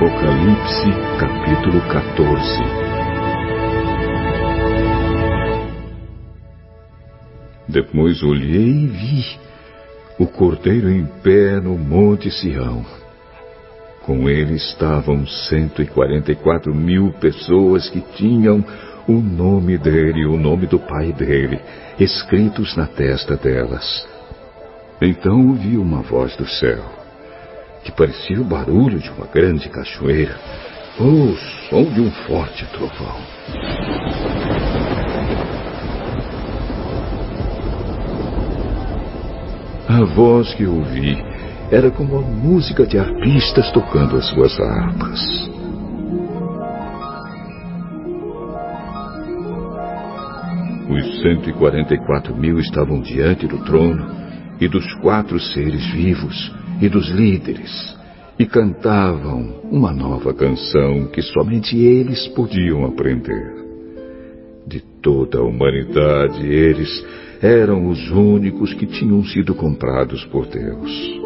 Apocalipse capítulo 14 Depois olhei e vi o cordeiro em pé no monte Sião. Com ele estavam 144 mil pessoas que tinham o nome dele e o nome do pai dele escritos na testa delas. Então ouvi uma voz do céu que parecia o barulho de uma grande cachoeira ou o som de um forte trovão. A voz que ouvi era como a música de arpistas tocando as suas harpas. Os 144 mil estavam diante do trono e dos quatro seres vivos e dos líderes e cantavam uma nova canção que somente eles podiam aprender. De toda a humanidade, eles eram os únicos que tinham sido comprados por Deus.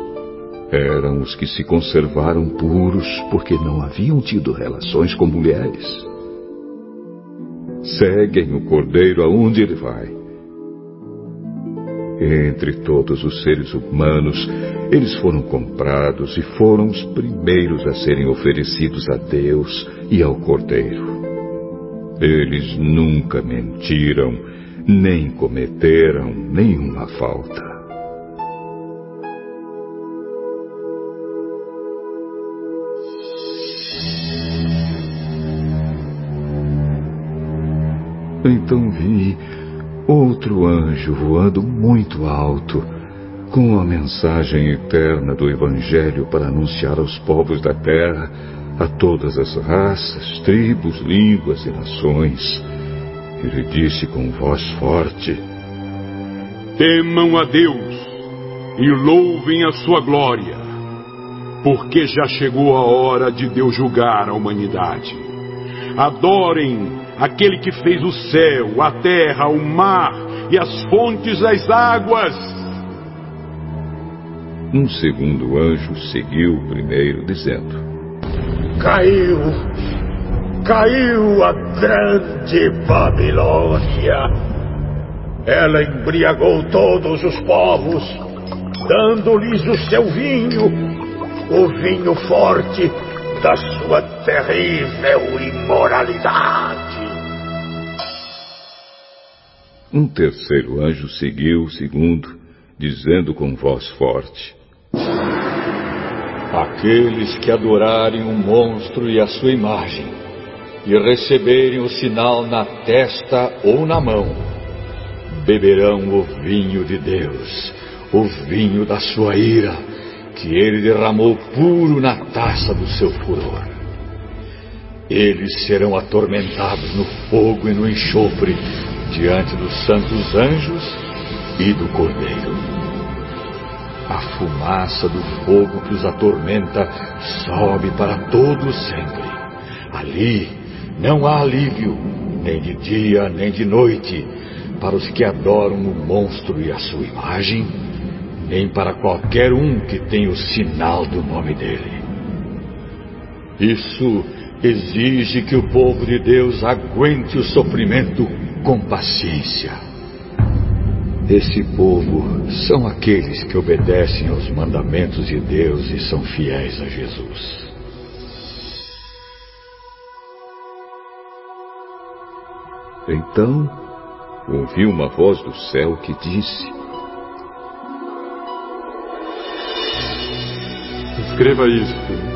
Eram os que se conservaram puros porque não haviam tido relações com mulheres. Seguem o cordeiro aonde ele vai entre todos os seres humanos, eles foram comprados e foram os primeiros a serem oferecidos a Deus e ao Cordeiro. Eles nunca mentiram, nem cometeram nenhuma falta. Então vi outro anjo voando muito alto, com a mensagem eterna do Evangelho para anunciar aos povos da terra, a todas as raças, tribos, línguas e nações. Ele disse com voz forte: Temam a Deus e louvem a sua glória, porque já chegou a hora de Deus julgar a humanidade. Adorem aquele que fez o céu, a terra, o mar e as fontes das águas. Um segundo anjo seguiu o primeiro, dizendo: Caiu, caiu a grande Babilônia. Ela embriagou todos os povos, dando-lhes o seu vinho, o vinho forte da sua terrível imoralidade. Um terceiro anjo seguiu o segundo, dizendo com voz forte: Aqueles que adorarem o monstro e a sua imagem, e receberem o sinal na testa ou na mão, beberão o vinho de Deus, o vinho da sua ira, que ele derramou puro na taça do seu furor. Eles serão atormentados no fogo e no enxofre diante dos santos anjos e do Cordeiro. A fumaça do fogo que os atormenta sobe para todo sempre. Ali não há alívio, nem de dia nem de noite, para os que adoram o monstro e a sua imagem, nem para qualquer um que tem o sinal do nome dele. Isso exige que o povo de Deus aguente o sofrimento com paciência. Esse povo são aqueles que obedecem aos mandamentos de Deus e são fiéis a Jesus. Então ouvi uma voz do céu que disse: Escreva isto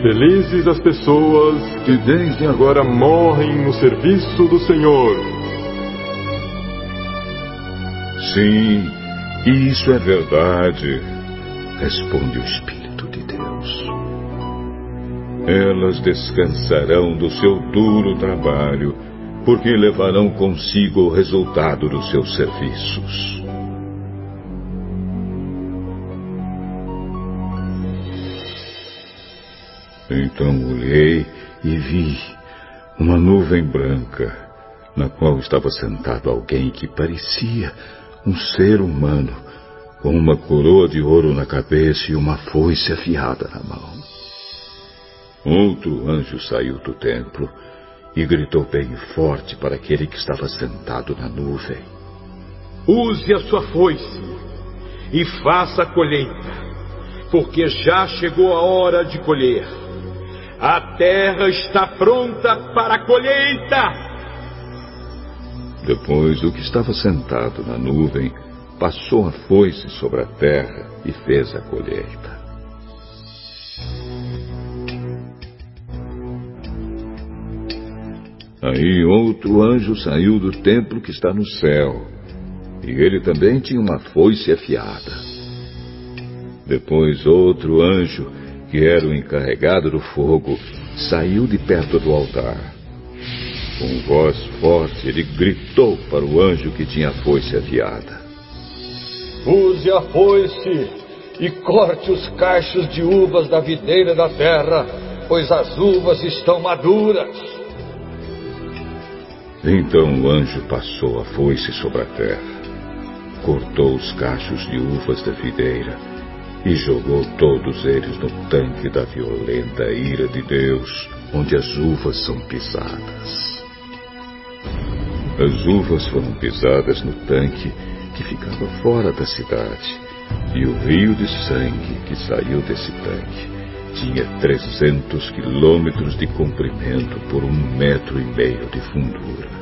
Felizes as pessoas que desde agora morrem no serviço do Senhor. Sim, isso é verdade, responde o Espírito de Deus. Elas descansarão do seu duro trabalho, porque levarão consigo o resultado dos seus serviços. Então olhei e vi uma nuvem branca, na qual estava sentado alguém que parecia um ser humano, com uma coroa de ouro na cabeça e uma foice afiada na mão. Outro anjo saiu do templo e gritou bem forte para aquele que estava sentado na nuvem: Use a sua foice e faça a colheita, porque já chegou a hora de colher. A terra está pronta para a colheita. Depois, o que estava sentado na nuvem passou a foice sobre a terra e fez a colheita. Aí outro anjo saiu do templo que está no céu, e ele também tinha uma foice afiada. Depois outro anjo, que era o encarregado do fogo, saiu de perto do altar. Com voz forte, ele gritou para o anjo que tinha a foice afiada: Use a foice e corte os cachos de uvas da videira da terra, pois as uvas estão maduras. Então o anjo passou a foice sobre a terra, cortou os cachos de uvas da videira e jogou todos eles no tanque da violenta ira de Deus, onde as uvas são pisadas. As uvas foram pisadas no tanque que ficava fora da cidade, e o rio de sangue que saiu desse tanque tinha 300 quilômetros de comprimento por um metro e meio de fundura.